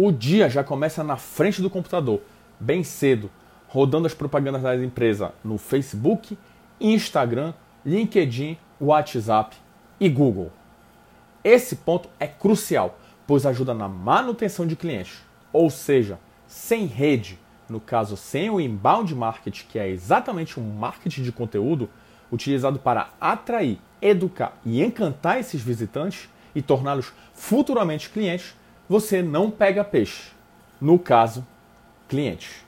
O dia já começa na frente do computador, bem cedo, rodando as propagandas da empresa no Facebook, Instagram, LinkedIn, WhatsApp e Google. Esse ponto é crucial, pois ajuda na manutenção de clientes, ou seja, sem rede, no caso sem o inbound marketing, que é exatamente um marketing de conteúdo utilizado para atrair, educar e encantar esses visitantes e torná-los futuramente clientes, você não pega peixe. No caso, clientes.